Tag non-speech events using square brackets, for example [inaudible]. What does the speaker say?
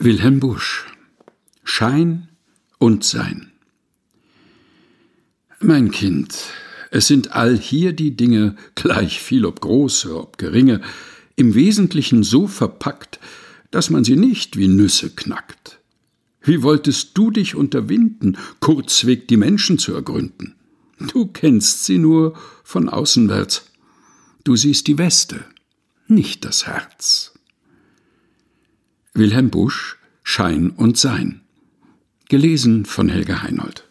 Wilhelm Busch Schein und Sein Mein Kind, es sind all hier die Dinge, [laughs] gleich viel ob große, ob geringe, im Wesentlichen so verpackt, dass man sie nicht wie Nüsse knackt. Wie wolltest du dich unterwinden, kurzweg die Menschen zu ergründen? Du kennst sie nur von außenwärts. Du siehst die Weste, nicht das Herz. Wilhelm Busch Schein und Sein. Gelesen von Helga Heinold.